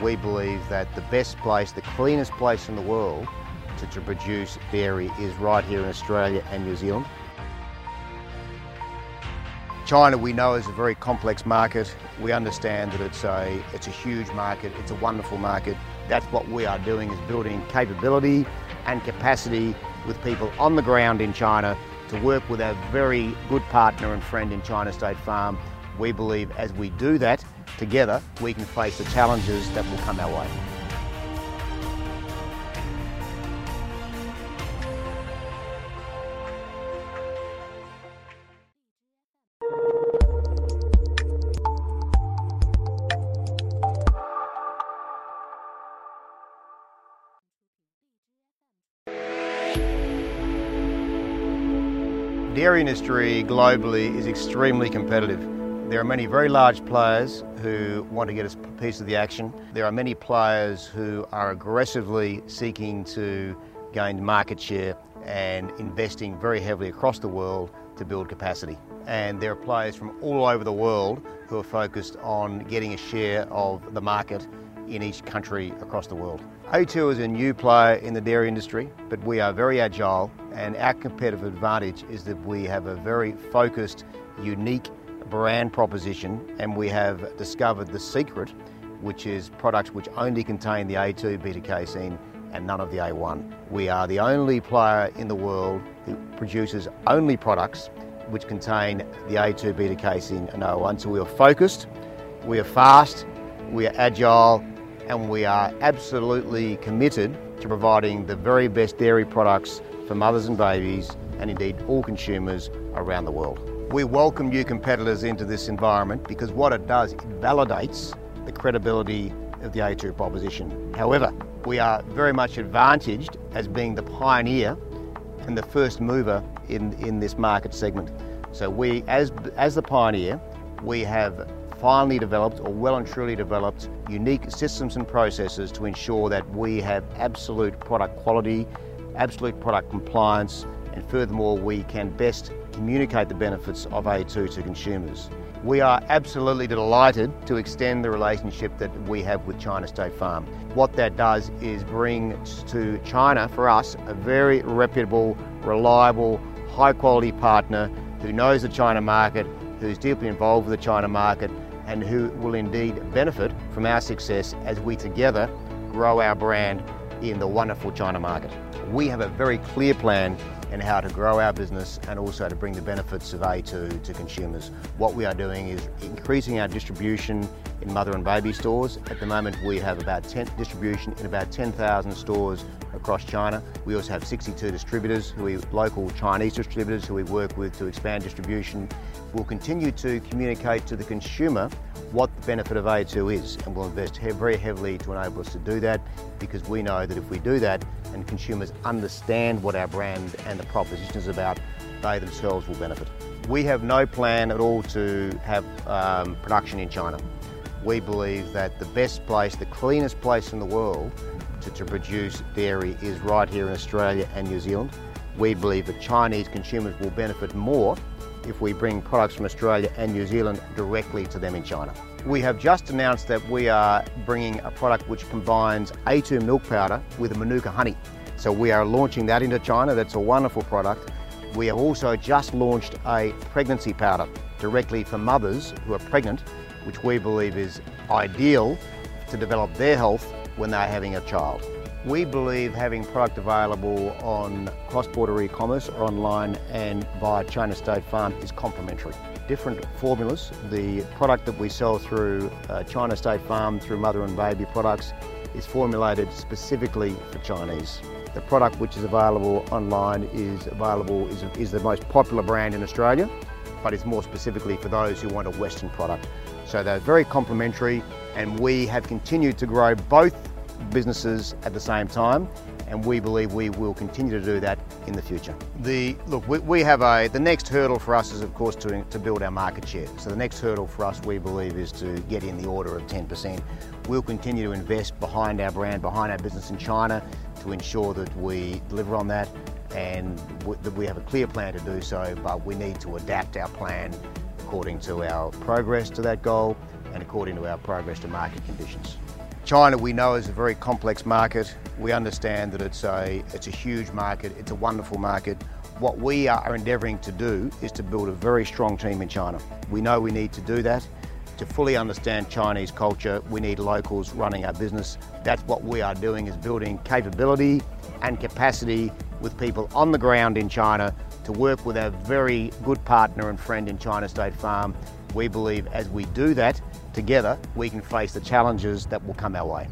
We believe that the best place, the cleanest place in the world to, to produce dairy is right here in Australia and New Zealand. China we know is a very complex market. We understand that it's a, it's a huge market, it's a wonderful market. That's what we are doing is building capability and capacity with people on the ground in China to work with our very good partner and friend in China State Farm. We believe as we do that together, we can face the challenges that will come our way. dairy industry globally is extremely competitive. There are many very large players who want to get a piece of the action. There are many players who are aggressively seeking to gain market share and investing very heavily across the world to build capacity. And there are players from all over the world who are focused on getting a share of the market in each country across the world. A2 is a new player in the dairy industry, but we are very agile and our competitive advantage is that we have a very focused, unique brand proposition and we have discovered the secret, which is products which only contain the A2 beta casein and none of the A1. We are the only player in the world who produces only products which contain the A2 beta casein and A1. So we are focused, we are fast, we are agile, and we are absolutely committed to providing the very best dairy products for mothers and babies and indeed all consumers around the world. We welcome new competitors into this environment because what it does, it validates the credibility of the A2 proposition. However, we are very much advantaged as being the pioneer and the first mover in, in this market segment. So we, as, as the pioneer, we have finally developed or well and truly developed unique systems and processes to ensure that we have absolute product quality, absolute product compliance, and furthermore, we can best communicate the benefits of A2 to consumers. We are absolutely delighted to extend the relationship that we have with China State Farm. What that does is bring to China, for us, a very reputable, reliable, high quality partner who knows the China market, who's deeply involved with the China market, and who will indeed benefit from our success as we together grow our brand in the wonderful China market. We have a very clear plan in how to grow our business and also to bring the benefits of A2 to consumers. What we are doing is increasing our distribution in mother and baby stores. At the moment we have about 10 distribution in about 10,000 stores across China. We also have 62 distributors, who we, local Chinese distributors who we work with to expand distribution. We'll continue to communicate to the consumer what the benefit of A2 is and we'll invest very heavily to enable us to do that because we know that if we do that and consumers understand what our brand and the proposition is about, they themselves will benefit. We have no plan at all to have um, production in China. We believe that the best place, the cleanest place in the world to, to produce dairy is right here in Australia and New Zealand. We believe that Chinese consumers will benefit more if we bring products from Australia and New Zealand directly to them in China. We have just announced that we are bringing a product which combines A2 milk powder with Manuka honey. So we are launching that into China. That's a wonderful product. We have also just launched a pregnancy powder directly for mothers who are pregnant, which we believe is ideal to develop their health when they're having a child. We believe having product available on cross-border e-commerce or online and via China State Farm is complementary. Different formulas. The product that we sell through uh, China State Farm through mother and baby products is formulated specifically for Chinese. The product which is available online is available is, is the most popular brand in Australia, but it's more specifically for those who want a Western product. So they're very complementary and we have continued to grow both businesses at the same time and we believe we will continue to do that in the future. The look, we, we, have a the next hurdle for us is of course to, to build our market share. So the next hurdle for us, we believe, is to get in the order of 10%. We'll continue to invest behind our brand, behind our business in China, to ensure that we deliver on that, and that we have a clear plan to do so. But we need to adapt our plan according to our progress to that goal and according to our progress to market conditions. China we know is a very complex market. We understand that it's a, it's a huge market, it's a wonderful market. What we are endeavouring to do is to build a very strong team in China. We know we need to do that. To fully understand Chinese culture, we need locals running our business. That's what we are doing is building capability and capacity with people on the ground in China to work with our very good partner and friend in China State Farm. We believe as we do that, together we can face the challenges that will come our way.